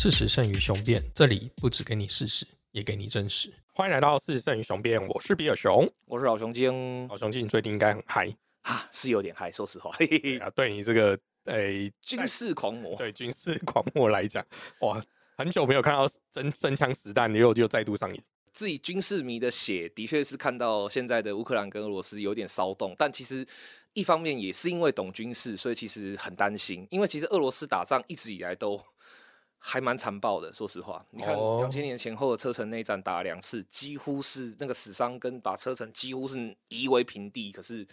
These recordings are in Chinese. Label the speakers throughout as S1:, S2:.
S1: 事实胜于雄辩，这里不只给你事实，也给你真实。欢迎来到事实胜于雄辩，我是比尔熊。
S2: 我是老熊精
S1: 老熊精，你最近应该很嗨
S2: 啊，是有点嗨，说实话，嘿嘿嘿
S1: 啊！对你这个诶、
S2: 军事狂魔，
S1: 对军事狂魔来讲，哇，很久没有看到真真枪实弹，又又再度上演。
S2: 自己军事迷的血，的确是看到现在的乌克兰跟俄罗斯有点骚动，但其实一方面也是因为懂军事，所以其实很担心，因为其实俄罗斯打仗一直以来都还蛮残暴的。说实话，你看
S1: 哦
S2: 两千年前后的车臣内战打了两次，几乎是那个死伤跟把车臣几乎是夷为平地，可是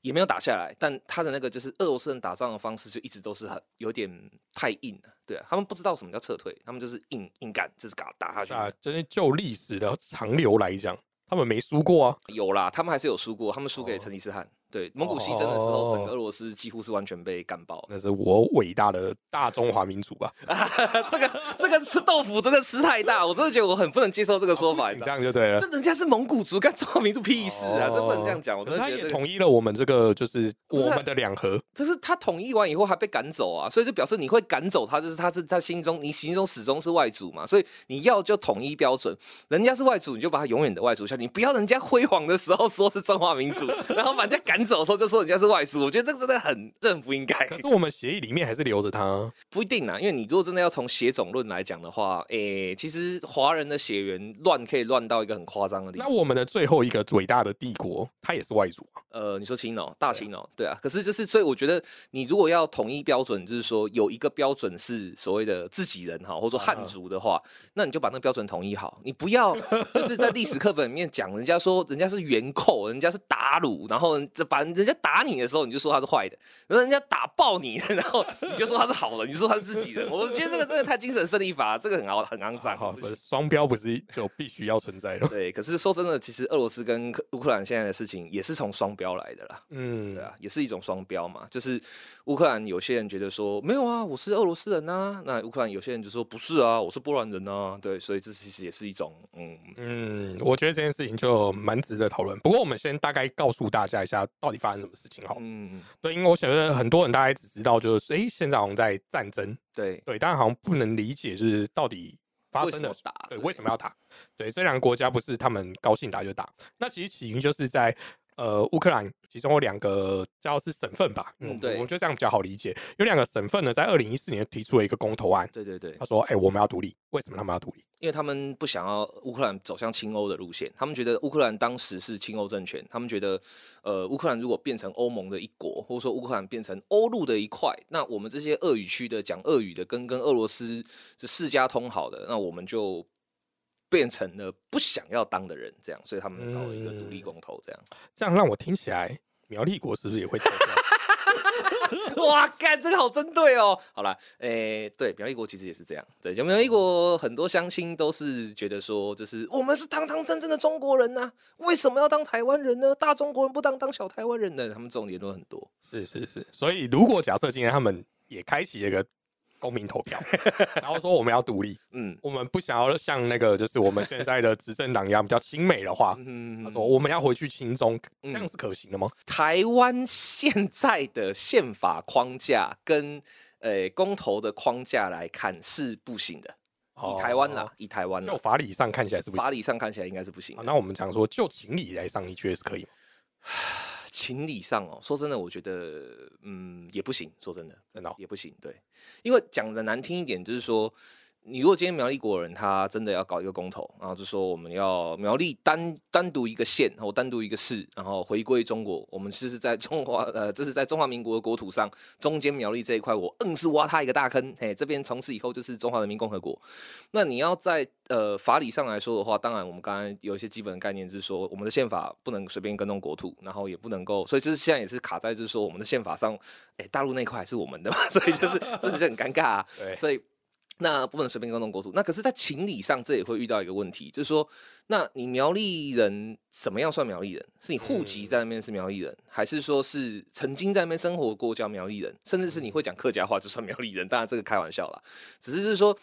S2: 也没有打下来。但他的那个就是俄罗斯人打仗的方式，就一直都是很有点太硬了。对啊，他们不知道什么叫撤退，他们就是硬硬干，就是打打下去。
S1: 啊，就是就历史的长流来讲，他们没输过啊。
S2: 有啦，他们还是有输过，他们输给成吉思汗。对，蒙古西征的时候，整
S1: 哦
S2: 个俄罗斯几乎是完全被干爆。
S1: 那是我伟大的大中华民族啊！
S2: 这个这个吃豆腐真的吃太大，我真的觉得我很不能接受这个说法。你
S1: 你这样就对了
S2: 这。人家是蒙古族，干中华民族屁事啊！这不能这样讲，我真的觉得这个。
S1: 统一了我们这个，就是我们的两河。
S2: 可是他统一完以后还被赶走啊，所以就表示你会赶走他，就是他是他心中你心中始终是外族嘛，所以你要就统一标准，人家是外族，你就把他永远的外族下，你不要人家辉煌的时候说是中华民族，然后把人家赶走的时候就说人家是外族，我觉得这个真的很这很不应该。
S1: 可是我们协议里面还是留着他。
S2: 不一定啦，因为你如果真的要从血种论来讲的话，诶、其实华人的血缘乱可以乱到一个很夸张的地步。
S1: 那我们的最后一个伟大的帝国，他也是外族啊。
S2: 呃，你说青岛大青岛，对啊，可是就是所以我觉得你如果要统一标准，就是说有一个标准是所谓的自己人哈，或者说汉族的话，那你就把那个标准统一好，你不要就是在历史课本里面讲人家说人家是元寇，人家是鞑虏，然后这把人家打你的时候你就说他是坏的，然后人家打爆你，然后你就说他是好的，你就说他是自己的，我觉得这个真的太精神胜利法，这个很肮很肮脏，
S1: 好，
S2: 不
S1: 是双标不是就必须要存在的。
S2: 对，可是说真的，其实俄罗斯跟乌克兰现在的事情也是从双标来的啦。
S1: 嗯
S2: 对，啊，也是一种双标嘛。就是乌克兰有些人觉得说没有啊，我是俄罗斯人呐、那乌克兰有些人就说不是啊，我是波兰人呐、对，所以这其实也是一种嗯，
S1: 嗯，我觉得这件事情就蛮值得讨论。不过我们先大概告诉大家一下，到底发生什么事情好了。
S2: 嗯，
S1: 对，因为我觉得很多人大概只知道就是，诶，现在好像在战争，
S2: 对，
S1: 对，但好像不能理解就是到底发生了
S2: 什么打？
S1: 对，为什么要打？对，这两个国家不是他们高兴打就打，那其实起因就是在呃乌克兰，其中有两个叫是省份吧，嗯，
S2: 嗯对
S1: 我觉得这样比较好理解。有两个省份呢，在二零一四年提出了一个公投案，
S2: 对对对
S1: 他，说，哎、我们要独立，为什么他们要独立？
S2: 因为他们不想要乌克兰走向亲欧的路线，他们觉得乌克兰当时是亲欧政权，他们觉得呃乌克兰如果变成欧盟的一国，或者说乌克兰变成欧陆的一块，那我们这些俄语区的讲俄语的跟跟俄罗斯是世家通好的，那我们就。变成了不想要当的人，这样，所以他们搞了一个独立公投，这样。
S1: 这样让我听起来，苗立国是不是也会？
S2: 哇，干，这个好针对哦。好了，诶、对，苗栗国其实也是这样。对，就苗栗国很多乡亲都是觉得说，就是我们是堂堂正正的中国人呐、为什么要当台湾人呢？大中国人不当当小台湾人呢？他们这种言论很多。
S1: 是是是，所以如果假设今天他们也开启一个公民投票，然后说我们要独立，
S2: 嗯
S1: 我们不想要像那个就是我们现在的执政党一样比较亲美的话，
S2: 嗯
S1: 他说我们要回去亲中，这样是可行的吗？
S2: 台湾现在的宪法框架跟呃公投的框架来看是不行的。以台湾啦，
S1: 哦，
S2: 以台湾啦
S1: 就，法理上看起来是不行。
S2: 法理上看起来应该是不行。
S1: 那我们讲说就情理来上，你觉得是可以吗？
S2: 情理上哦，说真的，我觉得嗯也不行。说真的，
S1: 真的哦、
S2: 也不行。对，因为讲的难听一点，就是说，你如果今天苗栗国人他真的要搞一个公投，然后就说我们要苗栗单单独一个县或单独一个市，然后回归中国，我们是在中华呃，这是在中华民国的国土上，中间苗栗这一块，我硬是挖他一个大坑，嘿，这边从此以后就是中华人民共和国。那你要在呃法理上来说的话，当然我们刚才有一些基本的概念，就是说我们的宪法不能随便跟动国土，然后也不能够，所以就是现在也是卡在就是说我们的宪法上，哎、大陆那块还是我们的嘛，所以就是这就很尴尬啊。
S1: 对，
S2: 所以那不能随便跟动国土。那可是，在情理上，这也会遇到一个问题，就是说，那你苗栗人什么样算苗栗人？是你户籍在那边是苗栗人，还是说是曾经在那边生活过叫苗栗人，甚至是你会讲客家话就算苗栗人？当然这个开玩笑啦，只是就是说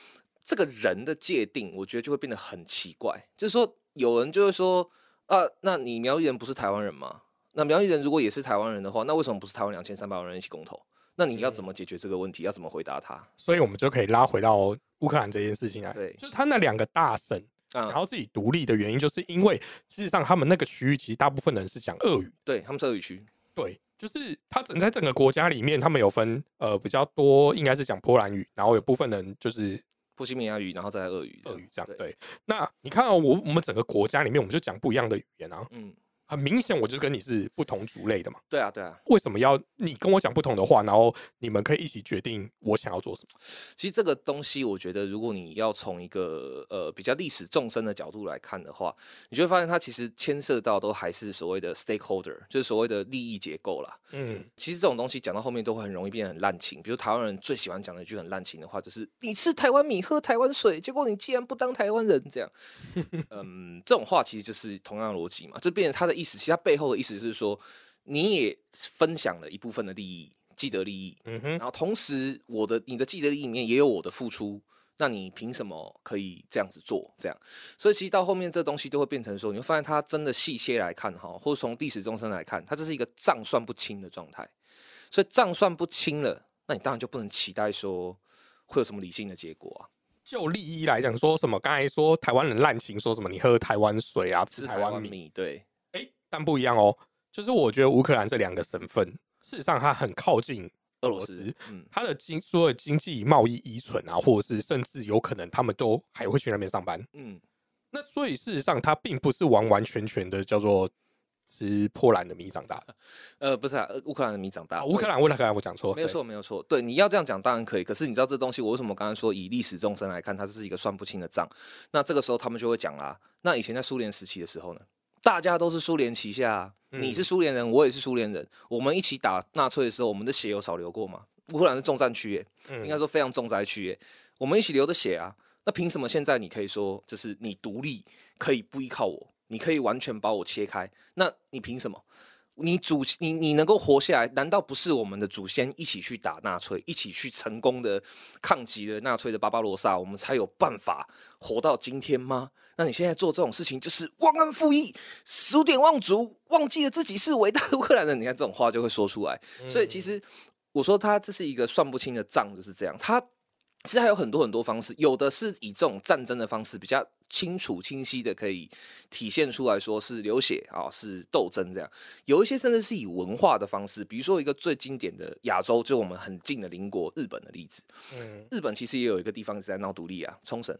S2: 这个人的界定，我觉得就会变得很奇怪。就是说，有人就会说啊，那你苗栗人不是台湾人吗？那苗栗人如果也是台湾人的话，那为什么不是台湾两千三百万人一起公投？那你要怎么解决这个问题？要怎么回答他？
S1: 所以我们就可以拉回到乌克兰这件事情来。
S2: 对
S1: 就是他那两个大省想
S2: 啊，
S1: 要自己独立的原因，就是因为事实上他们那个区域其实大部分人是讲俄语。
S2: 对他们是俄语区，
S1: 对，就是他整在整个国家里面，他们有分呃比较多，应该是讲波兰语，然后有部分人就是
S2: 波西米亚语，然后再来俄语，
S1: 俄语这样。
S2: 对，
S1: 对，那你看到、我我们整个国家里面，我们就讲不一样的语言啊，
S2: 嗯，
S1: 很明显我就跟你是不同族类的嘛。
S2: 对啊，对啊。
S1: 为什么要你跟我讲不同的话，然后你们可以一起决定我想要做什么？
S2: 其实这个东西，我觉得如果你要从一个呃比较历史纵深的角度来看的话，你就会发现它其实牵涉到都还是所谓的 stakeholder，就是所谓的利益结构啦。
S1: 嗯，
S2: 其实这种东西讲到后面都会很容易变得很滥情。比如台湾人最喜欢讲的一句很滥情的话，就是“你吃台湾米，喝台湾水，结果你既然不当台湾人”这样。嗯，这种话其实就是同样的逻辑嘛，就变成他的意思，其实它背后的意思是说，你也分享了一部分的利益，既得利益，
S1: 嗯哼，
S2: 然后同时我的你的既得利益里面也有我的付出。那你凭什么可以这样子做？这样，所以其实到后面这东西就会变成说，你会发现它真的细切来看哈，或者从历史终身来看，它这是一个账算不清的状态。所以账算不清了，那你当然就不能期待说会有什么理性的结果啊。
S1: 就利益来讲，说什么刚才说台湾人滥情，说什么你喝台湾水啊，吃
S2: 吃
S1: 台湾米，
S2: 米，对，
S1: 哎、但不一样哦。就是我觉得乌克兰这两个省份，事实上它很靠近
S2: 俄罗斯嗯，
S1: 它的经所有经济贸易依存啊，或者是甚至有可能他们都还会去那边上班。
S2: 嗯，
S1: 那所以事实上，它并不是完完全全的叫做吃波兰的米长大的。
S2: 呃，不是啊，呃乌克兰的米长大，
S1: 啊，乌克兰，乌克兰，我讲错，
S2: 没有错，没有错。对，你要这样讲当然可以，可是你知道这东西，我为什么刚刚说以历史纵深来看，它是一个算不清的账？那这个时候他们就会讲啦，那以前在苏联时期的时候呢，大家都是苏联旗下、啊，你是苏联人，我也是苏联人，我们一起打纳粹的时候，我们的血有少流过吗？乌克兰是重战区耶，
S1: 嗯
S2: 应该说非常重灾区耶，我们一起流的血啊，那凭什么现在你可以说就是你独立可以不依靠我，你可以完全把我切开？那你凭什么？你祖你你能够活下来，难道不是我们的祖先一起去打纳粹，一起去成功的抗击了纳粹的巴巴罗萨，我们才有办法活到今天吗？那你现在做这种事情就是忘恩负义、数典忘祖，忘记了自己是伟大的乌克兰人。你看这种话就会说出来，所以其实我说他这是一个算不清的账，就是这样。他其实还有很多很多方式，有的是以这种战争的方式比较清楚清晰的可以体现出来说是流血啊，是斗争这样。有一些甚至是以文化的方式，比如说一个最经典的亚洲，就我们很近的邻国日本的例子。
S1: 嗯
S2: 日本其实也有一个地方一直在闹独立啊，冲绳。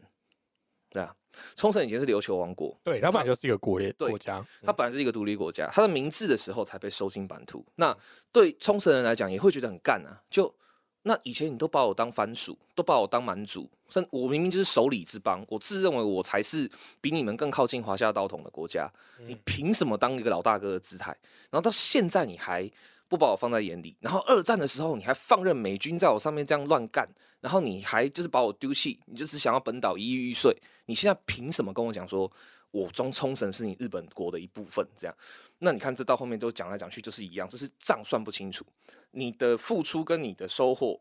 S2: 对啊，冲绳以前是琉球王国，
S1: 对，它本来就是一个国列
S2: 对
S1: 国家，
S2: 它本来是一个独立国家，它的明治的时候才被收进版图。那对冲绳人来讲，也会觉得很干啊。就那以前你都把我当藩属，都把我当蛮族，甚我明明就是首里之邦，我自认为我才是比你们更靠近华夏道统的国家，你凭什么当一个老大哥的姿态？然后到现在你还不把我放在眼里，然后二战的时候你还放任美军在我上面这样乱干，然后你还就是把我丢弃，你就只想要本岛一亿玉碎，你现在凭什么跟我讲说我中冲绳是你日本国的一部分？这样，那你看这到后面都讲来讲去就是一样，就是账算不清楚，你的付出跟你的收获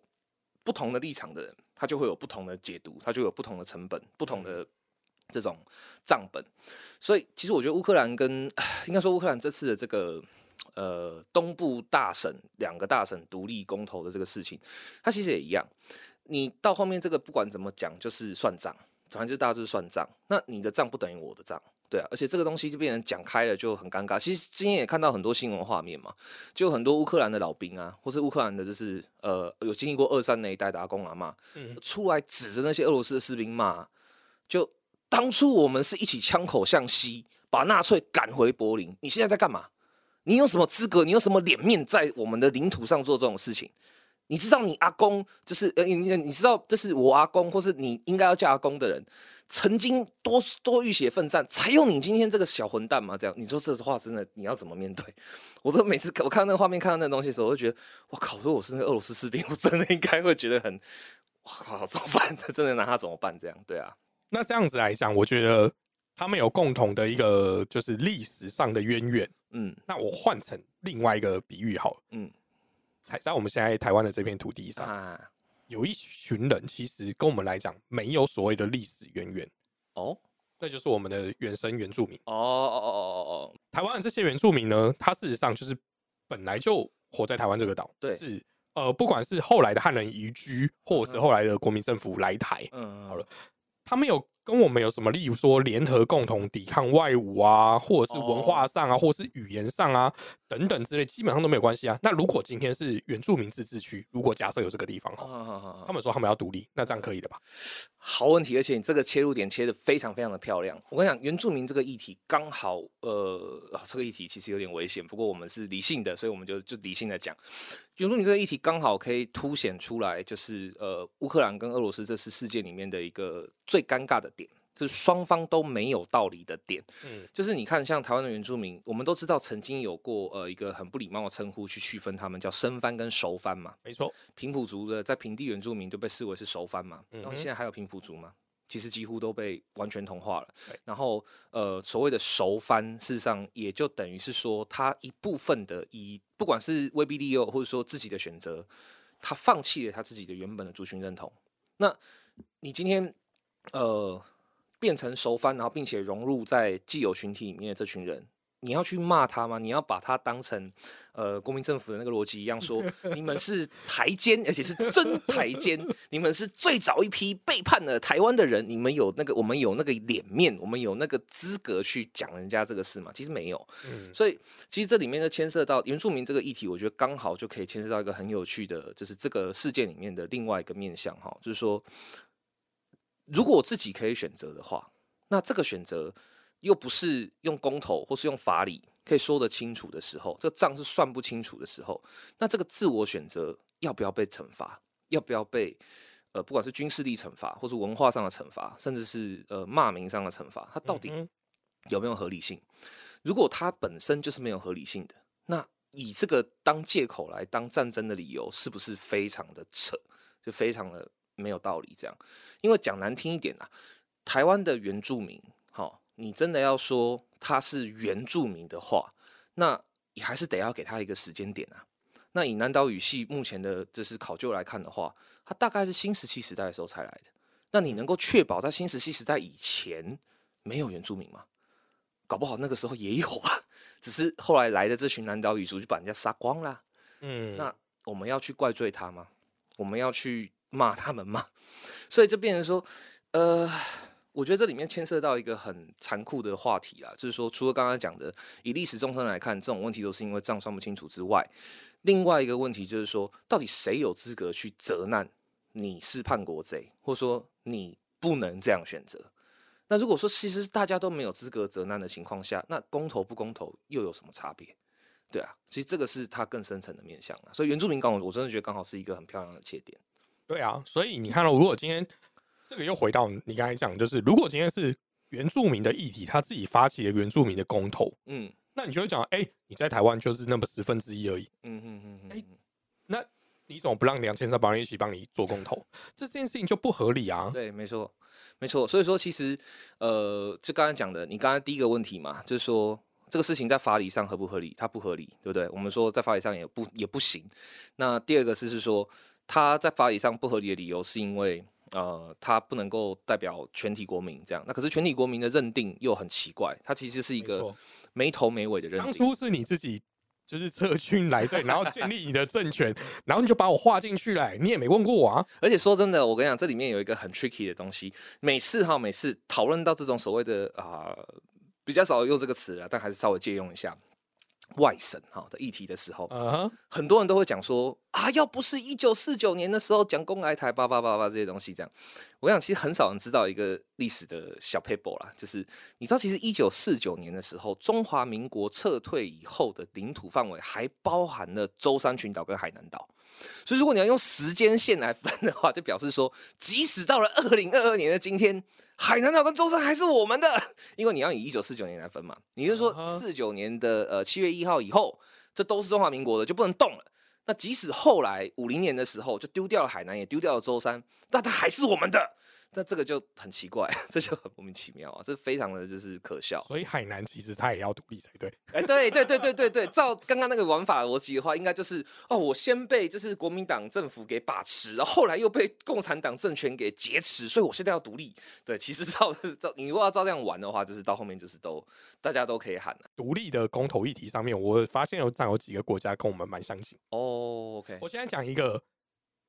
S2: 不同的立场的人，他就会有不同的解读，他就有不同的成本，不同的这种账本。所以其实我觉得乌克兰跟 应该说乌克兰这次的这个呃东部大省两个大省独立公投的这个事情，它其实也一样。你到后面这个不管怎么讲，就是算账，反正就大家就是算账。那你的账不等于我的账。对啊，而且这个东西就变成讲开了就很尴尬。其实今天也看到很多新闻画面嘛，就很多乌克兰的老兵啊，或是乌克兰的，就是呃有经历过二战那一代的阿公阿妈，
S1: 嗯
S2: 出来指着那些俄罗斯的士兵骂，就当初我们是一起枪口向西，把纳粹赶回柏林，你现在在干嘛？你有什么资格？你有什么脸面在我们的领土上做这种事情？你知道你阿公就是呃，你你知道这是我阿公，或是你应该要叫阿公的人，曾经多多浴血奋战，才有你今天这个小混蛋吗？这样你说这话真的你要怎么面对？我都每次我看到那个画面，看到那个东西的时候，我就觉得，我靠！如果我是那个俄罗斯士兵，我真的应该会觉得很，哇靠，怎么办？这真的拿他怎么办？这样对啊，
S1: 那这样子来讲，我觉得他们有共同的一个就是历史上的渊源。
S2: 嗯。
S1: 那我换成另外一个比喻好了，
S2: 嗯。
S1: 踩在我们现在台湾的这片土地上，
S2: 啊，
S1: 有一群人其实跟我们来讲没有所谓的历史渊源，
S2: 哦。
S1: 那就是我们的原生原住民。
S2: 哦哦哦哦哦，
S1: 台湾的这些原住民呢，他事实上就是本来就活在台湾这个岛，
S2: 对。
S1: 是呃，不管是后来的汉人移居，或者是后来的国民政府来台，
S2: 嗯，
S1: 好了他们有跟我们有什么，例如说联合共同抵抗外侮啊，或者是文化上啊，或者是语言上啊等等之类，基本上都没有关系啊。那如果今天是原住民自治区，如果假设有这个地方他们说他们要独立，那这样可以的吧？
S2: 好问题，而且你这个切入点切的非常非常的漂亮。我跟你讲，原住民这个议题刚好，呃，啊这个议题其实有点危险，不过我们是理性的，所以我们就就理性的讲。原住民这个议题刚好可以凸显出来，就是呃，乌克兰跟俄罗斯这次事件里面的一个最尴尬的点，就是双方都没有道理的点。
S1: 嗯，
S2: 就是你看，像台湾的原住民，我们都知道曾经有过呃一个很不礼貌的称呼去区分他们，叫生番跟熟番嘛。
S1: 没错，
S2: 平埔族的在平地原住民就被视为是熟番嘛，然后现在还有平埔族吗？其实几乎都被完全同化了
S1: 对。
S2: 然后呃，所谓的熟番，事实上也就等于是说，他一部分的以不管是威逼利诱，或者说自己的选择，他放弃了他自己的原本的族群认同。那你今天呃变成熟番，然后并且融入在既有群体里面的这群人，你要去骂他吗？你要把他当成呃国民政府的那个逻辑一样说，你们是台奸，而且是真台奸，你们是最早一批背叛了台湾的人，你们有那个我们有那个脸面，我们有那个资格去讲人家这个事吗？其实没有。
S1: 嗯，
S2: 所以其实这里面就牵涉到原住民这个议题，我觉得刚好就可以牵涉到一个很有趣的，就是这个事件里面的另外一个面向哈，就是说，如果我自己可以选择的话，那这个选择又不是用公投或是用法理可以说得清楚的时候，这个账是算不清楚的时候，那这个自我选择要不要被惩罚，要不要被呃不管是军事力惩罚，或是文化上的惩罚，甚至是呃骂名上的惩罚，它到底有没有合理性？如果它本身就是没有合理性的，那以这个当借口来当战争的理由，是不是非常的扯？就非常的没有道理。这样，因为讲难听一点啊，台湾的原住民，好，你真的要说他是原住民的话，那你还是得要给他一个时间点啊。那以南岛语系目前的就是考究来看的话，它大概是新石器时代的时候才来的。那你能够确保在新石器时代以前没有原住民吗？搞不好那个时候也有啊，只是后来来的这群南岛语族就把人家杀光啦。
S1: 嗯，
S2: 那我们要去怪罪他吗？我们要去骂他们吗？所以就变成说，呃，我觉得这里面牵涉到一个很残酷的话题啦，就是说，除了刚刚讲的以历史纵深来看，这种问题都是因为账算不清楚之外，另外一个问题就是说，到底谁有资格去责难你是叛国贼，或者说你不能这样选择？那如果说其实大家都没有资格责难的情况下，那公投不公投又有什么差别？对啊，其实这个是它更深层的面向啊。所以原住民刚好，我真的觉得刚好是一个很漂亮的切点。
S1: 对啊，所以你看到，如果今天这个又回到你刚才讲，就是如果今天是原住民的议题，他自己发起了原住民的公投，
S2: 嗯
S1: 那你就会讲，哎、你在台湾就是那么十分之一而已，
S2: 嗯嗯嗯嗯，
S1: 哎那你怎么不让两千三百人一起帮你做公投？这件事情就不合理啊。
S2: 对，没错，没错。所以说，其实呃，就刚才讲的，你刚才第一个问题嘛，就是说这个事情在法理上合不合理？它不合理，对不对？我们说在法理上也不也不行。那第二个是是说，它在法理上不合理的理由是因为。呃，他不能够代表全体国民这样，那可是全体国民的认定又很奇怪，它其实是一个
S1: 没
S2: 头没尾的认
S1: 当。初是你自己就是撤军来这里，然后建立你的政权，然后你就把我划进去了、你也没问过我啊。
S2: 而且说真的，我跟你讲，这里面有一个很 tricky 的东西。每次哈，每次讨论到这种所谓的啊、比较少用这个词了，但还是稍微借用一下外省哈的议题的时候，很多人都会讲说啊，要不是一九四九年的时候讲公来台叭叭叭叭这些东西，这样，我想其实很少人知道一个历史的小 paper 啦，就是你知道，其实一九四九年的时候，中华民国撤退以后的领土范围还包含了舟山群岛跟海南岛。所以，如果你要用时间线来分的话，就表示说，即使到了二零二二年的今天，海南岛跟舟山还是我们的，因为你要以一九四九年来分嘛。你就说四九年的呃七月一号以后，这都是中华民国的，就不能动了。那即使后来五零年的时候就丢掉了海南，也丢掉了舟山，但它还是我们的。那这个就很奇怪，这就很莫名其妙啊，这非常的就是可笑。
S1: 所以海南其实它也要独立才对。
S2: 哎，对对对对对对，照刚刚那个玩法逻辑的话，应该就是哦，我先被就是国民党政府给把持，然后后来又被共产党政权给劫持，所以我现在要独立。对，其实照 照你如果要照这样玩的话，就是到后面就是都大家都可以喊了。
S1: 独立的公投议题上面，我发现有占有几个国家跟我们蛮相近。
S2: 哦，OK，
S1: 我现在讲一个，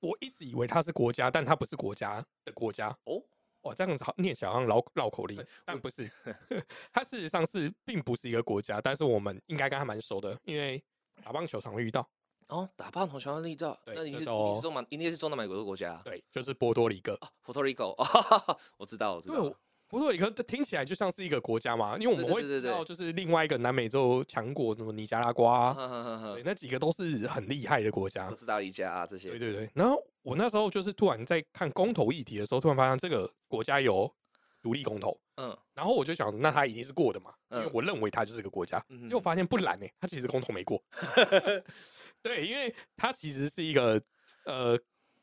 S1: 我一直以为它是国家，但它不是国家的国家。
S2: 哦，
S1: 哇，这样子好念起来好像绕绕口令，但不是，它事实上是并不是一个国家，但是我们应该跟它蛮熟的，因为打棒球常会遇到。
S2: 哦，打棒球常会遇到，
S1: 对
S2: 那你是你是中南，应该是中南美洲的国家啊，
S1: 对，就是波多黎各。
S2: 哦，Puerto Rico，哦，我知道，我知，道
S1: 我，波多黎各这听起来就像是一个国家嘛，因为我们会知道，就是另外一个南美洲强国，什么尼加拉瓜那几个都是很厉害的国家。
S2: 哥。斯达黎加啊这些。
S1: 对，对对，然后我那时候就是突然在看公投议题的时候，突然发现这个国家有独立公投，
S2: 嗯。
S1: 然后我就想，那它一定是过的嘛，因为
S2: 嗯
S1: 我认为它就是个国家，
S2: 嗯
S1: 结果发现不然呢、它其实公投没过。对，因为它其实是一个呃，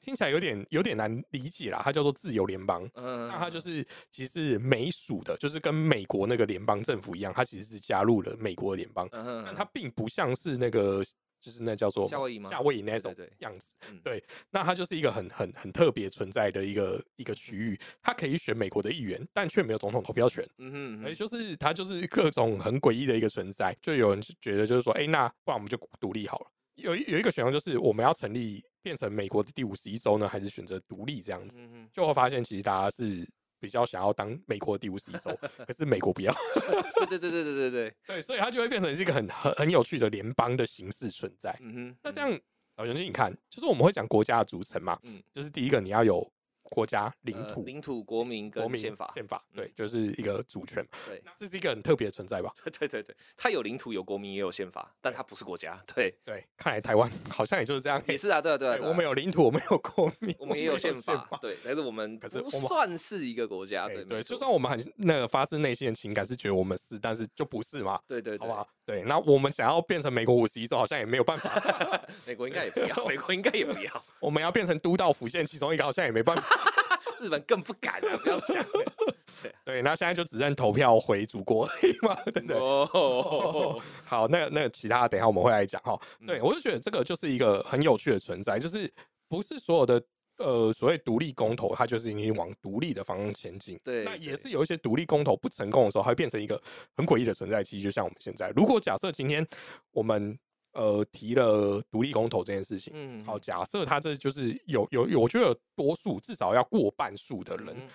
S1: 听起来有点有点难理解啦，它叫做自由联邦。
S2: 嗯，
S1: 那它就是其实是美属的，就是跟美国那个联邦政府一样，它其实是加入了美国的联邦，
S2: 嗯，
S1: 但它并不像是那个就是那叫做
S2: 夏威夷吗
S1: 夏威夷那种样子。
S2: 嗯
S1: 对，那它就是一个很很很特别存在的一个一个区域，它可以选美国的议员，但却没有总统投票权。
S2: 嗯哼嗯
S1: 哎，
S2: 哼，
S1: 就是它就是各种很诡异的一个存在，就有人就觉得就是说，哎、那不然我们就独立好了。有一有一个选项就是我们要成立变成美国的第五十一州呢，还是选择独立这样子？就会发现其实大家是比较想要当美国的第五十一州，可是美国不要。
S2: 对对对对对对对，
S1: 对，所以它就会变成是一个很很很有趣的联邦的形式存在。
S2: 嗯哼，
S1: 那这样，老袁，你看，就是我们会讲国家的组成嘛，
S2: 嗯
S1: 就是第一个你要有国家领土、
S2: 呃领土、国民
S1: 国民
S2: 跟宪法，
S1: 宪法，
S2: 嗯
S1: 对，就是一个主权嘛。
S2: 对
S1: 这是一个很特别的存在吧？
S2: 对对对对，它有领土、有国民，也有宪法，但它不是国家。对，
S1: 对，看来台湾 好像也就是这样。
S2: 也是啊，对啊对啊，
S1: 我们有领土，我们有国民，
S2: 我们也有宪
S1: 宪
S2: 法，对，但是我们不算是一个国家，对
S1: 对对，就算我们很那个发自内心的情感是觉得我们是，但是就不是嘛，
S2: 对对对
S1: 好不，好？对，那我们想要变成美国五十一州，好像也没有办法。
S2: 美国应该也不要，美国应该也不要，
S1: 我们要变成都道府县其中一个，好像也没办法。
S2: 日本更不敢啊，不要想了。
S1: 对，那现在就只剩投票回祖国而已嘛，对不对？
S2: 哦，
S1: 好，那那其他的等一下我们会来讲哈。对
S2: 嗯
S1: 我就觉得这个就是一个很有趣的存在，就是不是所有的呃所谓独立公投，它就是已经往独立的方向前进。
S2: 对
S1: 那也是有一些独立公投不成功的时候，它会变成一个很诡异的存在。其实就像我们现在，如果假设今天我们呃提了独立公投这件事情，
S2: 嗯
S1: 好，假设它这就是有有有，我觉得有多数至少要过半数的人
S2: 嗯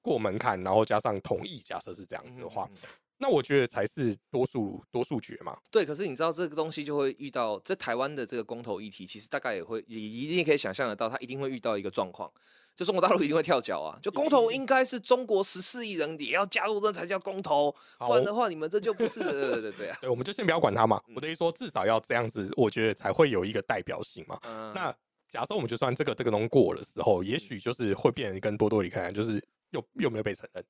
S1: 过门槛，然后加上同意，假设是这样子的话，那我觉得才是多数多数决嘛。
S2: 对，可是你知道这个东西就会遇到，在台湾的这个公投议题，其实大概也会也一定可以想象得到，它一定会遇到一个状况，就中国大陆一定会跳脚啊，就公投应该是中国十四亿人也要加入，这才叫公投，
S1: 好
S2: 不然的话你们这就不是，对对对对啊，
S1: 对，我们就先不要管它嘛。
S2: 嗯
S1: 我的意思说，至少要这样子，我觉得才会有一个代表性嘛。
S2: 嗯，
S1: 那假设我们就算这个这个东西过的时候，也许就是会变成跟多多里看，就是又又没有被承认。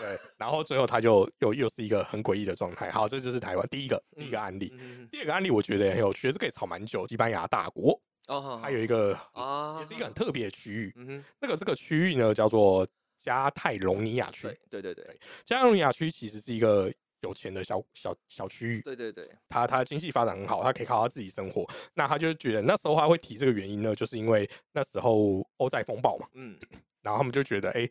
S1: 对，然后最后他就又又是一个很诡异的状态。好，这就是台湾第一个第一个案例。
S2: 嗯
S1: 第二个案例我觉得也很有趣，这可以吵蛮久。西班牙大国，
S2: 哦，好
S1: 它有一个
S2: 啊，
S1: 也是一个很特别的区域。那个这个区域呢叫做加泰隆尼亚区
S2: 对。对对对
S1: 加泰隆尼亚区其实是一个有钱的小小小区域，
S2: 对对对，
S1: 他他经济发展很好，他可以靠他自己生活。那他就觉得那时候他会提这个原因呢，就是因为那时候欧债风暴嘛，
S2: 嗯
S1: 然后他们就觉得，哎、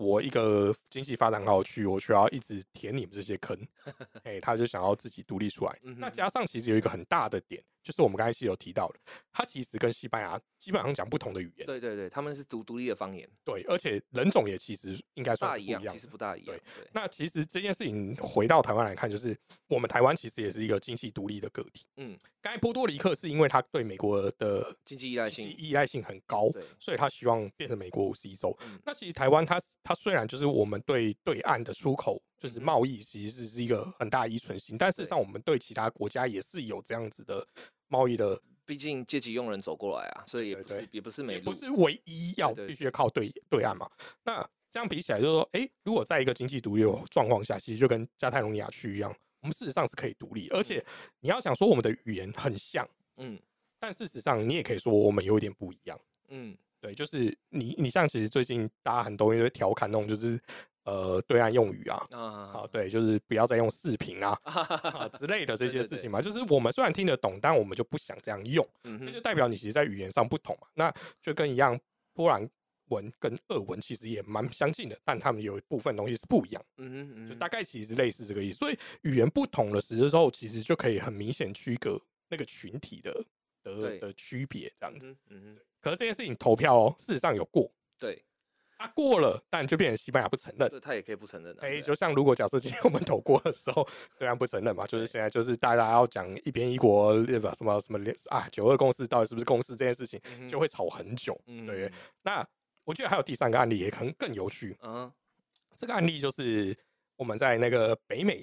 S1: 我一个经济发展很好的区，我需要一直填你们这些坑，哎、他就想要自己独立出来。
S2: 嗯
S1: 那加上其实有一个很大的点，就是我们刚才是有提到的，它其实跟西班牙基本上讲不同的语言，
S2: 对对对，他们是独独立的方言，
S1: 对，而且人种也其实应该
S2: 不大一样，
S1: 算不一样
S2: 其实不大一样，对，
S1: 那其实这件事情回到台湾来看，就是我们台湾其实也是一个经济独立的个体。
S2: 嗯，
S1: 刚才波多黎各是因为他对美国的
S2: 经济依赖性，
S1: 依赖性很高，所以他希望变成美国五十一州。
S2: 嗯
S1: 那其实台湾它它虽然就是我们对对岸的出口就是贸易其实是一个很大的依存性，但事实上我们对其他国家也是有这样子的贸易的，
S2: 毕竟阶级用人走过来啊，所以也不是也不是美路，
S1: 也不是唯一要必须要靠对对岸嘛。那这样比起来，就是说，哎、如果在一个经济独立的状况下，其实就跟加泰隆尼亚区一样，我们事实上是可以独立，而且你要想说我们的语言很像，
S2: 嗯。
S1: 但事实上你也可以说我们有一点不一样。
S2: 嗯，
S1: 对，就是你你像其实最近大家很多人会调侃那种就是呃对岸用语啊。啊，
S2: 啊，
S1: 对，就是不要再用视频啊啊之类的这些事情嘛。就是我们虽然听得懂，但我们就不想这样用，
S2: 嗯
S1: 那就，代表你其实在语言上不同嘛。那就跟一样，波兰文跟俄文其实也蛮相近的，但他们有一部分东西是不一样，
S2: 嗯哼，嗯
S1: 就大概其实类似这个意思。所以语言不同的时候，其实就可以很明显区隔那个群体的的的区别这样子。
S2: 嗯
S1: 可是这件事情投票哦，事实上有过，
S2: 对，
S1: 啊过了，但就变成西班牙不承认。
S2: 对他也可以不承认啊。
S1: 哎、就像如果假设今天我们投过的时候，虽然不承认嘛，就是现在就是大家要讲一边一国，对吧？什么什么联啊九二共识到底是不是共识这件事情，
S2: 嗯
S1: 就会吵很久。
S2: 嗯
S1: 对，那我觉得还有第三个案例也可能更有趣，
S2: 嗯，
S1: 这个案例就是我们在那个北美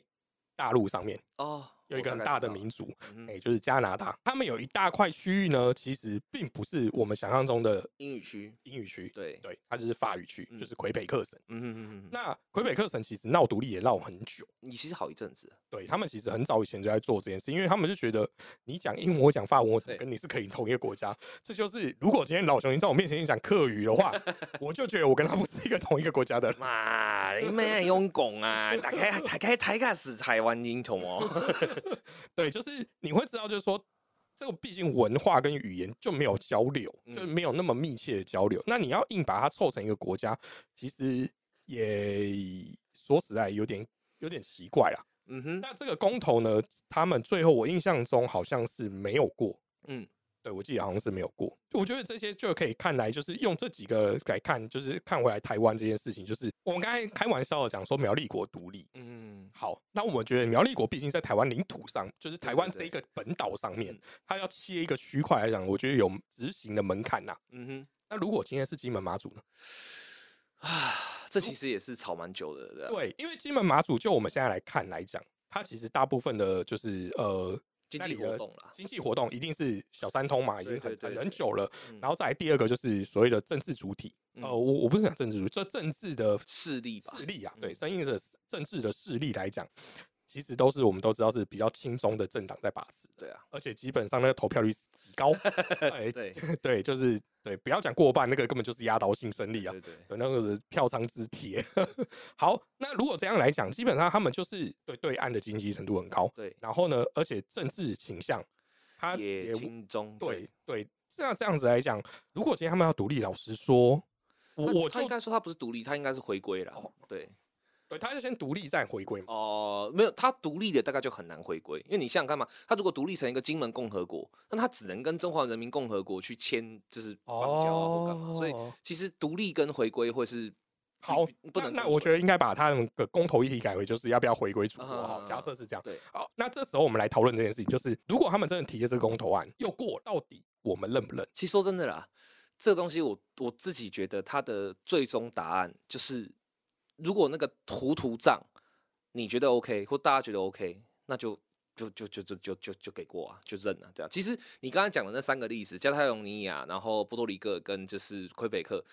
S1: 大陆上面
S2: 哦，
S1: 有一个很大的民族，
S2: 嗯
S1: 哎、
S2: 哼，
S1: 就是加拿大，他们有一大块区域呢，其实并不是我们想象中的
S2: 英语区，
S1: 英语区，
S2: 对，
S1: 对，它就是法语区，
S2: 嗯
S1: 就是魁北克省。
S2: 嗯嗯嗯哼，
S1: 那魁北克省其实闹独立也闹很久。
S2: 你其实好一阵子，
S1: 对他们其实很早以前就在做这件事，因为他们就觉得你讲英文，我讲法文，我怎么跟你是可以同一个国家？这就是如果今天老熊你在我面前讲客语的话，我就觉得我跟他不是一个同一个国家的人。
S2: 嘛，你咩用讲啊？大家大家大家是台湾英雄哦。
S1: 对，就是你会知道，就是说这个毕竟文化跟语言就没有交流，就没有那么密切的交流。那你要硬把它凑成一个国家，其实也说实在有点有点奇怪啦。
S2: 嗯哼，
S1: 那这个公投呢，他们最后我印象中好像是没有过。
S2: 嗯，
S1: 对，我记得好像是没有过。我觉得这些就可以看来，就是用这几个来看，就是看回来台湾这件事情，就是我们刚才开玩笑的讲说苗栗国独立。
S2: 嗯，
S1: 好，那我们觉得苗栗国毕竟在台湾领土上，就是台湾这一个本岛上面
S2: 嗯，
S1: 它要切一个区块来讲，我觉得有执行的门槛呐、
S2: 嗯哼，
S1: 那如果今天是金门马祖呢？
S2: 啊，这其实也是吵蛮久的，对？
S1: 对，因为金门马祖就我们现在来看来讲，它其实大部分的就是呃
S2: 经济活动啦，
S1: 经济活动一定是小三通嘛，已经很很很久了。
S2: 嗯。
S1: 然后再来第二个就是所谓的政治主体，呃，
S2: 嗯
S1: 我我不是讲政治主体，这政治的
S2: 势力吧。
S1: 势力啊，对，
S2: 嗯。
S1: 生硬的政治的势力来讲，其实都是我们都知道是比较轻松的政党在把持，
S2: 对啊，
S1: 而且基本上那个投票率极高，哎
S2: 对
S1: 对，就是对，不要讲过半，那个根本就是压倒性胜利啊。
S2: 对对，
S1: 对，那个票仓之铁。好，那如果这样来讲，基本上他们就是对对岸的经济程度很高，
S2: 对，
S1: 然后呢，而且政治倾向，他
S2: 也
S1: 也
S2: 轻中，
S1: 对对，这样这样子来讲，如果今天他们要独立，老实说，我
S2: 他
S1: 我
S2: 他应该说他不是独立，他应该是回归了
S1: 哦。
S2: 对，
S1: 对，他就先独立再回归嘛。
S2: 哦、没有，他独立的大概就很难回归，因为你想想看嘛，他如果独立成一个金门共和国，那他只能跟中华人民共和国去签，就是邦交啊或干嘛，所以
S1: 哦
S2: 其实独立跟回归会是
S1: 好
S2: 不不能
S1: 那那我觉得应该把他们的公投议题改为就是要不要回归祖国。好，假
S2: 啊
S1: 设是这样。
S2: 对，
S1: 好，那这时候我们来讨论这件事情，就是如果他们真的提的这个公投案又过，到底我们认不认？
S2: 其实说真的啦，这个东西我我自己觉得它的最终答案就是，如果那个糊涂账你觉得 OK，或大家觉得 OK，那就就就就就就就就给过啊，就认了，对啊。其实你刚才讲的那三个例子，加泰隆尼亚，然后波多黎各跟就是魁北克，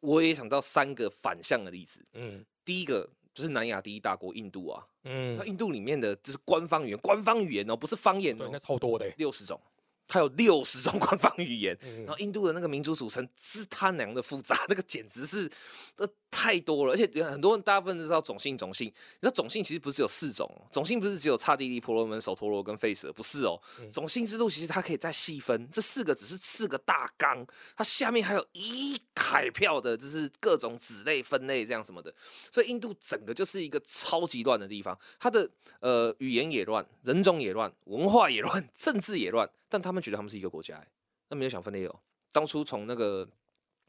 S2: 我也想到三个反向的例子。
S1: 嗯
S2: 第一个就是南亚第一大国印度啊，
S1: 嗯
S2: 它，印度里面的就是官方语言，官方语言哦，不是方言
S1: 对，
S2: 哦
S1: 那，超多的欸。
S2: 六十种，它有六十种 官方语言。
S1: 嗯
S2: 然后印度的那个民族组成之他娘的复杂，那个简直是呃太多了，而且很多人大部分都知道种姓种姓，你知道种姓其实不是只有四种哦，种姓不是只有刹帝利、婆罗门、首陀罗跟吠舍，不是哦，种姓制度其实它可以再细分，这四个只是四个大纲，它下面还有一海票的，就是各种子类分类这样什么的，所以印度整个就是一个超级乱的地方，它的呃语言也乱，人种也乱，文化也乱，政治也乱，但他们觉得他们是一个国家、欸，那没有想分裂哦。当初从那个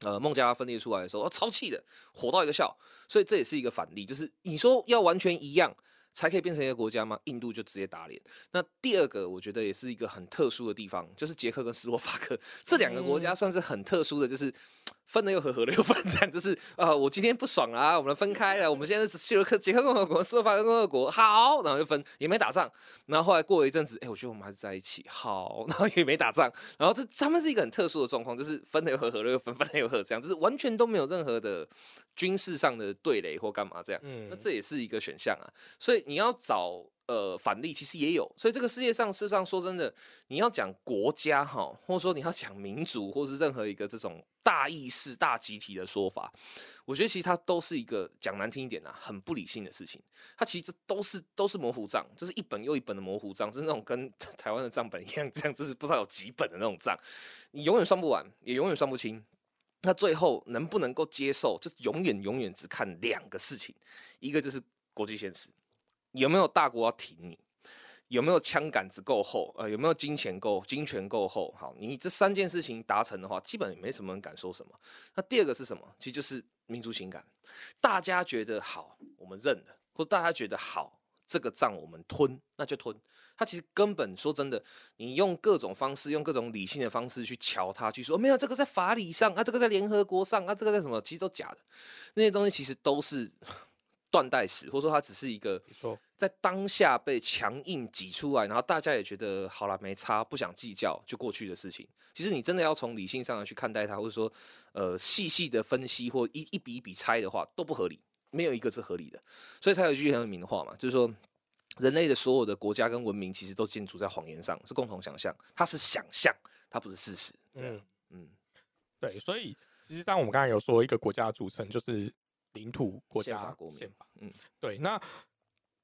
S2: 呃孟加拉分裂出来的时候，哦，超气的，火到一个笑，所以这也是一个反例，就是你说要完全一样才可以变成一个国家吗？印度就直接打脸。那第二个，我觉得也是一个很特殊的地方，就是捷克跟斯洛伐克 这两个国家算是很特殊的，就是。分了又合，合了又分，这样 就是啊、呃我今天不爽啊，我们分开了，我们现在是捷克捷克共和国、斯洛伐克共和国，好，然后就分，也没打仗，然后后来过了一阵子，哎、我觉得我们还是在一起，好，然后也没打仗，然后这他们是一个很特殊的状况，就是分了又合，合了又分，分了又合，这样就是完全都没有任何的军事上的对垒或干嘛这样，
S1: 嗯。
S2: 那这也是一个选项啊。所以你要找呃反例其实也有，所以这个世界上，事实上说真的，你要讲国家哈，或者说你要讲民族，或是任何一个这种大意识、大集体的说法，我觉得其实它都是一个讲难听一点呐，很不理性的事情。它其实都是都是模糊账，就是一本又一本的模糊账，就是那种跟 台湾的账本一样，这样就是不知道有几本的那种账，你永远算不完，也永远算不清。那最后能不能够接受，就永远永远只看两个事情，一个就是国际现实。有没有大国要挺你？有没有枪杆子够厚？呃，有没有金钱够、金权够厚？好，你这三件事情达成的话，基本没什么人敢说什么。那第二个是什么？其实就是民族情感。大家觉得好，我们认了；或大家觉得好，这个账我们吞，那就吞。他其实根本说真的，你用各种方式，用各种理性的方式去瞧他，去说没有这个在法理上啊，这个在联合国上啊，这个在什么？其实都假的。那些东西其实都是。断代史，或者说它只是一个在当下被强硬挤出来，然后大家也觉得好了没差，不想计较就过去的事情。其实你真的要从理性上去看待它，或者说呃细细的分析或一一笔一笔拆的话，都不合理，没有一个是合理的。所以才有一句很有名的话嘛，就是说人类的所有的国家跟文明其实都建筑在谎言上，是共同想象，它是想象，它不是事实。嗯
S1: 嗯，对，所以实际上我们刚才有说一个国家的组成就是。领土、国家、宪法，嗯，对。那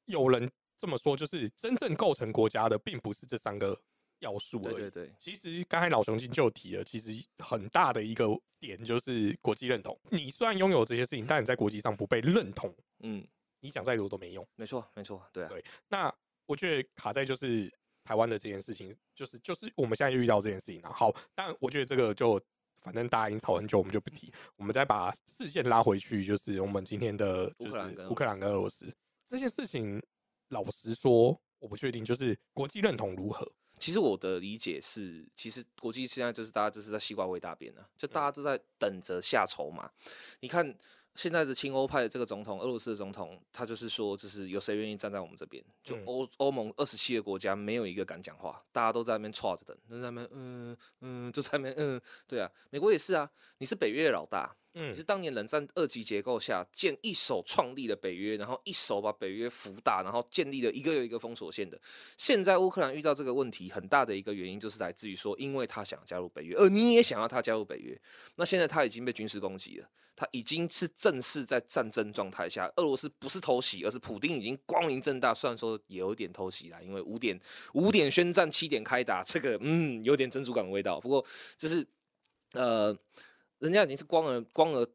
S1: 有人这么说，就是真正构成国家的，并不是这三个要素而已。
S2: 对对对。
S1: 其实刚才老熊金就提了，其实很大的一个点就是国际认同。你虽然拥有这些事情，但你在国际上不被认同，嗯，你想再多都没用。
S2: 没错，没错，对啊。
S1: 对。那我觉得卡在就是台湾的这件事情，就是就是我们现在遇到这件事情了。好，但我觉得这个就。反正大家已经吵很久，我们就不提。我们再把视线拉回去，就是我们今天的，就是乌克兰跟俄罗斯这件事情。老实说，我不确定，就是国际认同如何。
S2: 其实我的理解是，其实国际现在就是大家就是在西瓜味大便了，就大家都在等着下筹码。你看。现在的亲欧派的这个总统，俄罗斯的总统，他就是说，就是有谁愿意站在我们这边？就欧欧盟二十七个国家，没有一个敢讲话，大家都在那边歘着等，在那边嗯嗯，就在那边嗯，对啊，美国也是啊，你是北约的老大。嗯，是当年冷战二级结构下建一手创立的北约，然后一手把北约扶大，然后建立了一个又一个封锁线的。现在乌克兰遇到这个问题，很大的一个原因就是来自于说，因为他想加入北约，而你也想要他加入北约。那现在他已经被军事攻击了，他已经是正式在战争状态下。俄罗斯不是偷袭，而是普丁已经光明正大，虽然说也有点偷袭啦，因为五点五点宣战，七点开打，这个嗯有点真主港的味道。不过就是呃。人家已经是光而光而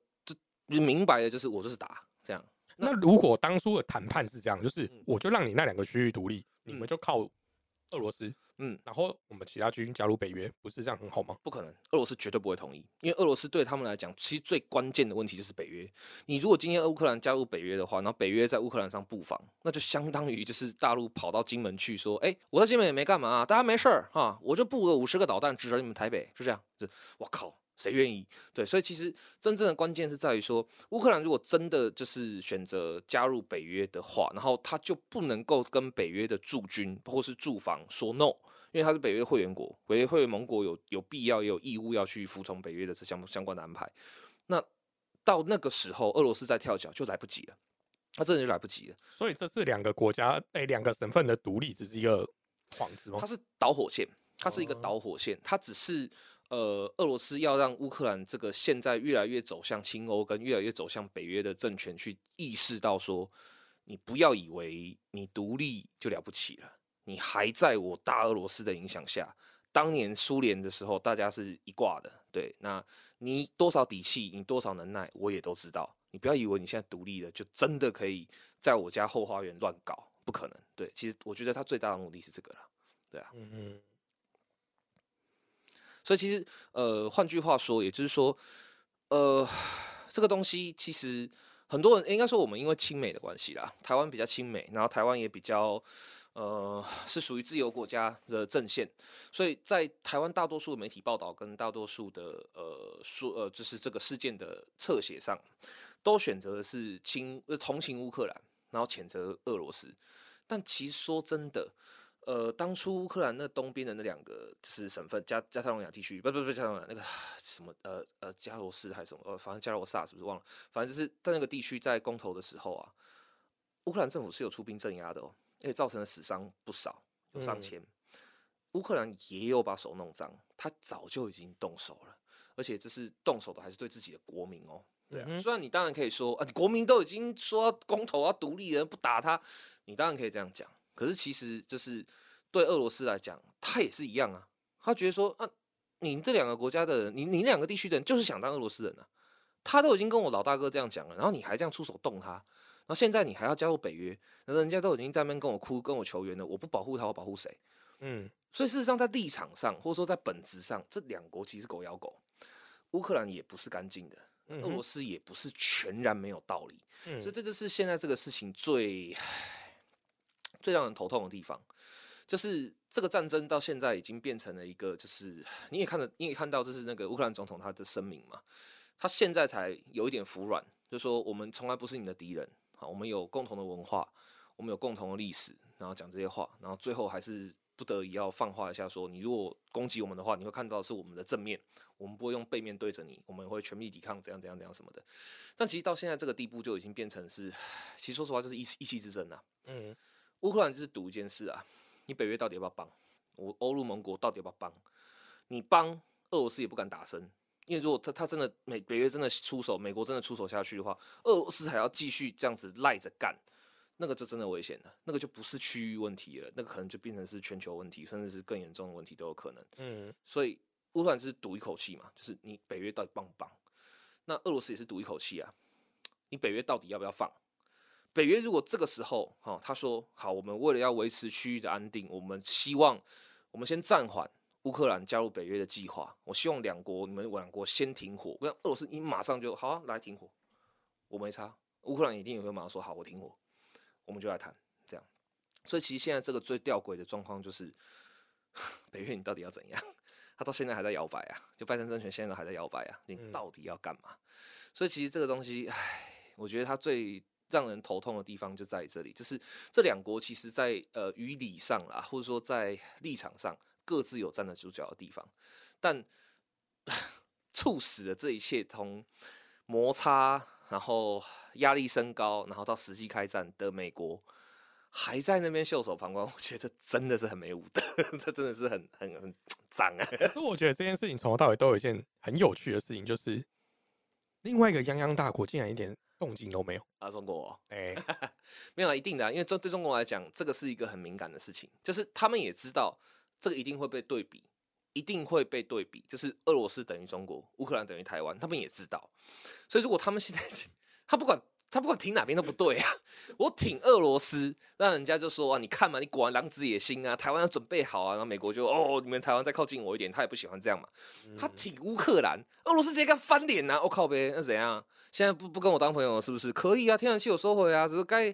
S2: 就明白的，就是我就是打这样。
S1: 那如果当初的谈判是这样，就是我就让你那两个区域独立，你们就靠俄罗斯，嗯，然后我们其他军加入北约，不是这样很好吗？
S2: 不可能，俄罗斯绝对不会同意，因为俄罗斯对他们来讲，其实最关键的问题就是北约。你如果今天乌克兰加入北约的话，然后北约在乌克兰上布防，那就相当于就是大陆跑到金门去说，哎，我在金门也没干嘛，大家没事儿啊，我就布个五十个导弹指着你们台北，就这样，就我靠。谁愿意？对，所以其实真正的关键是在于说，乌克兰如果真的就是选择加入北约的话，然后他就不能够跟北约的驻军或是驻防说 no，因为他是北约会员国，北约会员盟国有有必要也有义务要去服从北约的这相相关的安排。那到那个时候，俄罗斯再跳脚就来不及了，他真的就来不及了。
S1: 所以这是两个国家哎，两个省份的独立只是一个幌子吗？
S2: 它是导火线，它是一个导火线，它只是。呃，俄罗斯要让乌克兰这个现在越来越走向亲欧，跟越来越走向北约的政权去意识到说，你不要以为你独立就了不起了，你还在我大俄罗斯的影响下。当年苏联的时候，大家是一挂的，对，那你多少底气，你多少能耐，我也都知道。你不要以为你现在独立了，就真的可以在我家后花园乱搞，不可能。对，其实我觉得他最大的目的是这个了，对啊，嗯嗯。所以其实，呃，换句话说，也就是说，呃，这个东西其实很多人应该说，我们因为亲美的关系啦，台湾比较亲美，然后台湾也比较，呃，是属于自由国家的阵线，所以在台湾大多数媒体报道跟大多数的呃说呃，就是这个事件的侧写上，都选择的是亲呃同情乌克兰，然后谴责俄罗斯，但其实说真的。呃，当初乌克兰那东边的那两个是省份加加泰隆亚地区，不不不加泰隆亚那个什么呃呃加罗斯还是什么呃，反正加罗萨是不是忘了？反正就是在那个地区在公投的时候啊，乌克兰政府是有出兵镇压的哦。而且造成了死伤不少，有上
S1: 嗯
S2: 千。乌克兰也有把手弄脏，他早就已经动手了，而且这是动手的还是对自己的国民哦。对啊，
S1: 嗯
S2: 虽然你当然可以说啊，你国民都已经说要公投要独立了，不打他，你当然可以这样讲。可是其实就是对俄罗斯来讲，他也是一样啊。他觉得说啊，你这两个国家的人，你你两个地区的人就是想当俄罗斯人啊。他都已经跟我老大哥这样讲了，然后你还这样出手动他，然后现在你还要加入北约，那人家都已经在那边跟我哭，跟我求援了，我不保护他，我保护谁？
S1: 嗯
S2: 所以事实上，在立场上，或者说在本质上，这两国其实狗咬狗。乌克兰也不是干净的，
S1: 嗯
S2: 俄罗斯也不是全然没有道理，
S1: 嗯
S2: 所以这就是现在这个事情最最让人头痛的地方，就是这个战争到现在已经变成了一个，就是你也看到，你也看到，这是那个乌克兰总统他的声明嘛，他现在才有一点服软，就说我们从来不是你的敌人，好，我们有共同的文化，我们有共同的历史，然后讲这些话，然后最后还是不得已要放话一下说，你如果攻击我们的话，你会看到是我们的正面，我们不会用背面对着你，我们会全力抵抗，怎样怎样怎样什么的。但其实到现在这个地步，就已经变成是，其实说实话就是一一气之争啊。
S1: 嗯
S2: 乌克兰就是赌一件事啊，你北约到底要不要帮？我欧陆盟国到底要不要帮？你帮，俄罗斯也不敢打声，因为如果他他真的美北约真的出手，美国真的出手下去的话，俄罗斯还要继续这样子赖着干，那个就真的危险了，那个就不是区域问题了，那个可能就变成是全球问题，甚至是更严重的问题都有可能。
S1: 嗯
S2: 所以乌克兰就是赌一口气嘛，就是你北约到底帮不帮？那俄罗斯也是赌一口气啊，你北约到底要不要放？北约如果这个时候，哈、他说好，我们为了要维持区域的安定，我们希望我们先暂缓乌克兰加入北约的计划。我希望两国你们两国先停火。跟俄罗斯，你马上就好、啊、来停火，我没差。乌克兰一定也会马上说好，我停火，我们就来谈这样。所以其实现在这个最吊诡的状况就是，北约你到底要怎样？他到现在还在摇摆啊，就拜登政权现在都还在摇摆啊，你
S1: 嗯
S2: 到底要干嘛？所以其实这个东西，唉，我觉得他最让人头痛的地方就在于这里，就是这两国其实在呃语理上啦，或者说在立场上各自有站得住脚的地方，但 促使了这一切从摩擦，然后压力升高，然后到实际开战的美国。还在那边袖手旁观，我觉得真的是很没武德，这真的是很很很 脏啊！
S1: 可是我觉得这件事情从头到尾都有一件很有趣的事情，就是另外一个泱泱大国竟然一点动静都没有。
S2: 啊，中国、哦、
S1: 哎、
S2: 没有啊，一定的啊、因为这对中国来讲，这个是一个很敏感的事情，就是他们也知道这个一定会被对比，一定会被对比，就是俄罗斯等于中国，乌克兰等于台湾，他们也知道，所以如果他们现在 他不管他不管挺哪边都不对啊，我挺俄罗斯，让人家就说啊，你看嘛，你果然狼子野心啊，台湾要准备好啊，然后美国就哦，你们台湾再靠近我一点，他也不喜欢这样嘛，他挺乌克兰，俄罗斯直接跟他翻脸呐、啊，我、靠呗，那怎样？现在不不跟我当朋友了是不是？可以啊，天然气有收回啊，只是该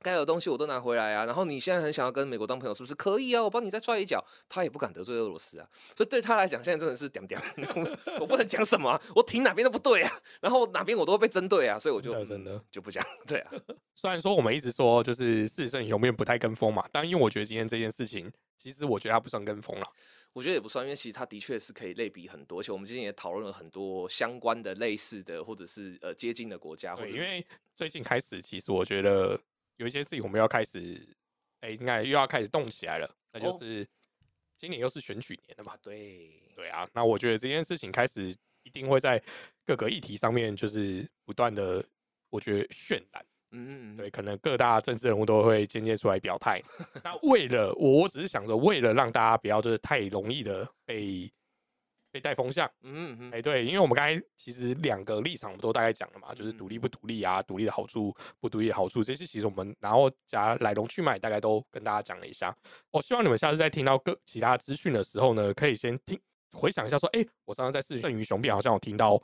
S2: 该有东西我都拿回来啊。然后你现在很想要跟美国当朋友，是不是？可以啊，我帮你再踹一脚。他也不敢得罪俄罗斯啊，所以对他来讲，现在真的是点点，我不能讲什么啊、我挺哪边都不对啊，然后哪边我都会被针对啊，所以我就
S1: 真的真的
S2: 嗯就不讲。对啊，
S1: 虽然说我们一直说就是事实胜永远不太跟风嘛，但因为我觉得今天这件事情，其实我觉得他不算跟风了。
S2: 我觉得也不算，因为其实它的确是可以类比很多，而且我们今天也讨论了很多相关的、类似的或者是呃接近的国家，或
S1: 对，
S2: 者
S1: 因为最近开始，其实我觉得有一些事情我们要开始，哎、应该又要开始动起来了，那就
S2: 哦
S1: 是今年又是选举年了嘛。
S2: 啊，对，
S1: 对啊，那我觉得这件事情开始一定会在各个议题上面，就是不断的，我觉得渲染。
S2: 嗯，
S1: 对，可能各大政治人物都会渐渐出来表态。那为了我，我只是想着，为了让大家不要就是太容易的被被带风向。
S2: 嗯嗯
S1: 哎、对，因为我们刚才其实两个立场我们都大概讲了嘛，就是独立不独立啊，独立的好处，不独立的好处，这些其实我们然后加来龙去脉，大概都跟大家讲了一下。我希望你们下次在听到各其他资讯的时候呢，可以先听回想一下，说，哎、我上次在视胜于雄辩好像有听到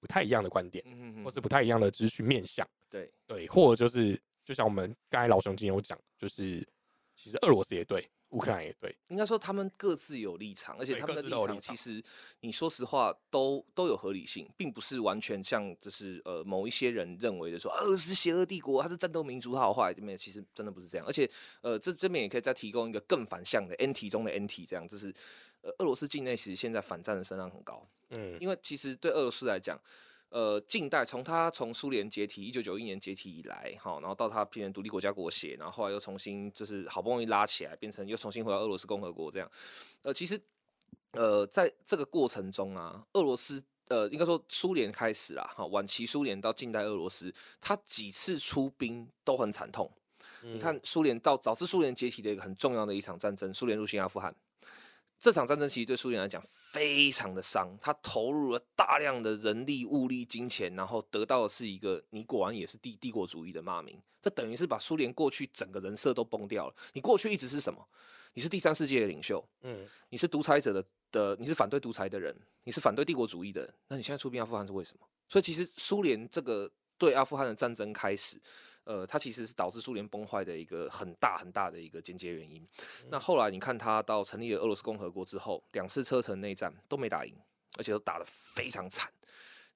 S1: 不太一样的观点，
S2: 嗯嗯，
S1: 或是不太一样的资讯面向。
S2: 对，
S1: 对，或者就是就像我们刚才老熊今天有讲，就是其实俄罗斯也对，乌克兰也对，
S2: 应该说他们各自有立场，而且他们的立
S1: 场
S2: 场其实你说实话都都有合理性，并不是完全像就是呃某一些人认为的说，俄罗斯邪恶帝国，它是战斗民族，它好坏，没有，其实真的不是这样。而且呃这这边也可以再提供一个更反向的 N 题中的 N 题，这样就是呃俄罗斯境内其实现在反战的声浪很高，
S1: 嗯，
S2: 因为其实对俄罗斯来讲。呃，近代从他从苏联解体，一九九一年解体以来，哈，然后到他变成独立国家国协，然后后来又重新就是好不容易拉起来，变成又重新回到俄罗斯共和国这样。呃，其实，呃，在这个过程中啊，俄罗斯，呃，应该说苏联开始啦，哈，晚期苏联到近代俄罗斯，他几次出兵都很惨痛。你看，苏联到导致苏联解体的一个很重要的一场战争，苏联入侵阿富汗。这场战争其实对苏联来讲非常的伤，他投入了大量的人力、物力、金钱，然后得到的是一个你果然也是帝帝国主义的骂名，这等于是把苏联过去整个人设都崩掉了。你过去一直是什么？你是第三世界的领袖，嗯，你是独裁者的的，你是反对独裁的人，你是反对帝国主义的人，那你现在出兵阿富汗是为什么？所以其实苏联这个对阿富汗的战争开始。呃，它其实是导致苏联崩坏的一个很大很大的一个间接原因。那后来你看，他到成立了俄罗斯共和国之后，两次车臣内战都没打赢，而且都打得非常惨。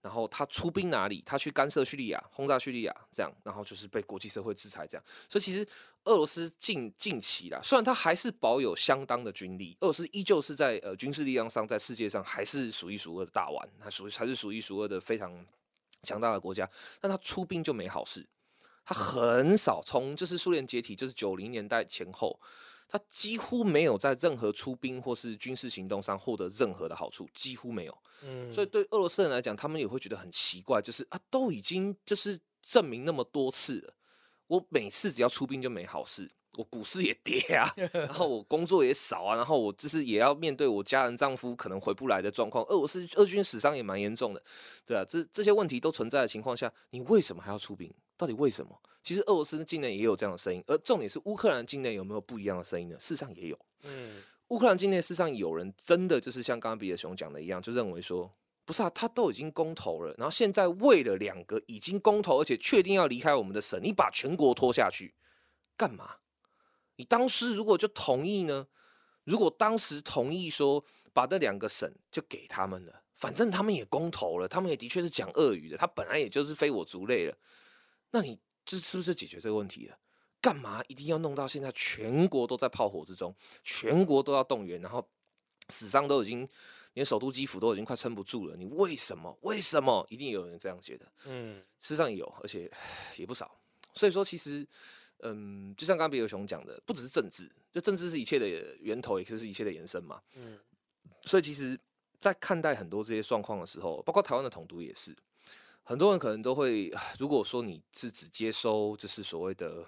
S2: 然后他出兵哪里？他去干涉叙利亚，轰炸叙利亚，这样，然后就是被国际社会制裁，这样。所以其实俄罗斯近近期啦，虽然他还是保有相当的军力，俄罗斯依旧是在呃军事力量上，在世界上还是数一数二的大腕，还属还是数一数二的非常强大的国家，但他出兵就没好事。他很少从就是苏联解体，就是九零年代前后，他几乎没有在任何出兵或是军事行动上获得任何的好处，几乎没有。嗯，所以对俄罗斯人来讲，他们也会觉得很奇怪，就是啊，都已经就是证明那么多次了，我每次只要出兵就没好事。我股市也跌啊，然后我工作也少啊，然后我就是也要面对我家人丈夫可能回不来的状况。俄罗斯俄军死伤也蛮严重的，对啊，这这些问题都存在的情况下，你为什么还要出兵？到底为什么？其实俄罗斯境内也有这样的声音，而重点是乌克兰境内有没有不一样的声音呢？事实上也有。嗯，乌克兰境内事实上有人真的就是像刚刚比尔熊讲的一样，就认为说，不是啊，他都已经公投了，然后现在为了两个已经公投而且确定要离开我们的省，你把全国拖下去干嘛？你当时如果就同意呢？如果当时同意说把这两个省就给他们了，反正他们也公投了，他们也的确是讲俄语的，他本来也就是非我族类了，那你这是不是解决这个问题了？干嘛一定要弄到现在全国都在炮火之中，全国都要动员，然后死伤都已经连首都基辅都已经快撑不住了？你为什么？为什么一定有人这样觉得？嗯，事实上有，而且也不少。所以说，其实。嗯，就像刚刚比尔熊讲的，不只是政治，就政治是一切的源头，也可是一切的延伸嘛。嗯，所以其实，在看待很多这些状况的时候，包括台湾的统独也是，很多人可能都会，如果说你是只接收就是所谓的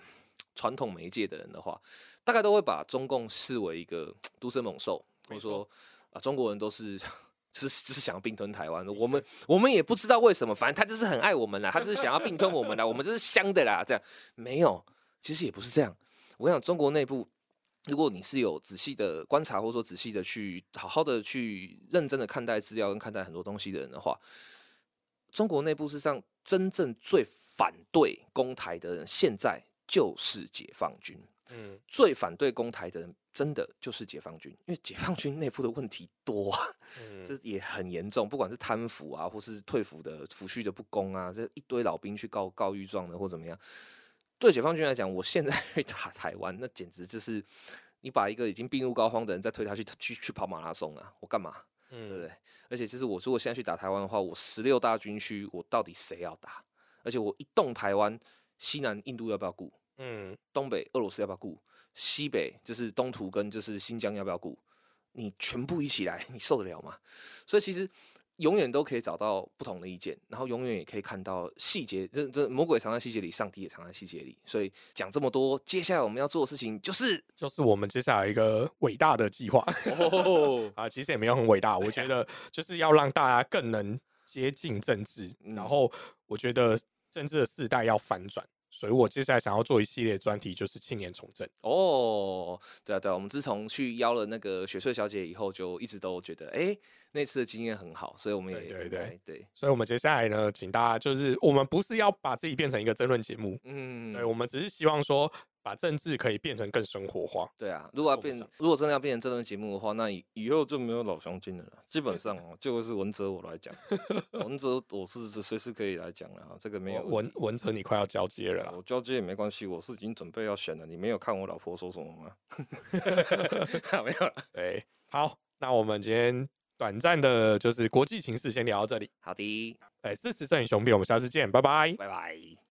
S2: 传统媒介的人的话，大概都会把中共视为一个毒蛇猛兽，或者说啊，中国人都是 是只是想要并吞台湾，我们我们也不知道为什么，反正他就是很爱我们啦，他就是想要并吞我们啦，我们就是香的啦，这样。没有。其实也不是这样，我跟你讲，中国内部，如果你是有仔细的观察，或者说仔细的去好好的去认真的看待资料跟看待很多东西的人的话，中国内部事实上真正最反对攻台的人，现在就是解放军。嗯，最反对攻台的人，真的就是解放军，因为解放军内部的问题多啊，这也很严重，不管是贪腐啊，或是退服的抚恤的不公啊，这一堆老兵去告告御状的或怎么样。对解放军来讲，我现在 去打台湾，那简直就是你把一个已经病入膏肓的人再推他去去去跑马拉松啊！我干嘛？嗯，对不对？而且就是我如果现在去打台湾的话，我十六大军区，我到底谁要打？而且我一动台湾，西南印度要不要顾？嗯，东北俄罗斯要不要顾？西北就是东突跟就是新疆要不要顾？你全部一起来，你受得了吗？所以其实。永远都可以找到不同的意见，然后永远也可以看到细节。这这魔鬼藏在细节里，上帝也藏在细节里。所以讲这么多，接下来我们要做的事情就是
S1: 就是我们接下来一个伟大的计划。啊，其实也没有很伟大，我觉得就是要让大家更能接近政治，然后我觉得政治的世代要反转。所以我接下来想要做一系列专题，就是青年从政。
S2: 哦，对啊，对啊，我们自从去邀了那个雪穗小姐以后，就一直都觉得，哎，那次的经验很好，所以我们也
S1: 对对
S2: 对。
S1: 所以我们接下来呢，请大家就是，我们不是要把自己变成一个争论节目，嗯，对，我们只是希望说。把政治可以变成更生活化。
S2: 对啊，如果要变，如果真的要变成这种节目的话，那以以后就没有老乡军了。基本上哦，就是文哲我来讲，文哲我是随时可以来讲了啊。这个没有
S1: 文文哲，你快要交接了。
S2: 我交接也没关系，我是已经准备要选了。你没有看我老婆说什么吗？没有了。
S1: 对，好，那我们今天短暂的就是国际形势先聊到这里。
S2: 好的，
S1: 哎，支持摄影兄弟，我们下次见，拜拜。
S2: 拜拜。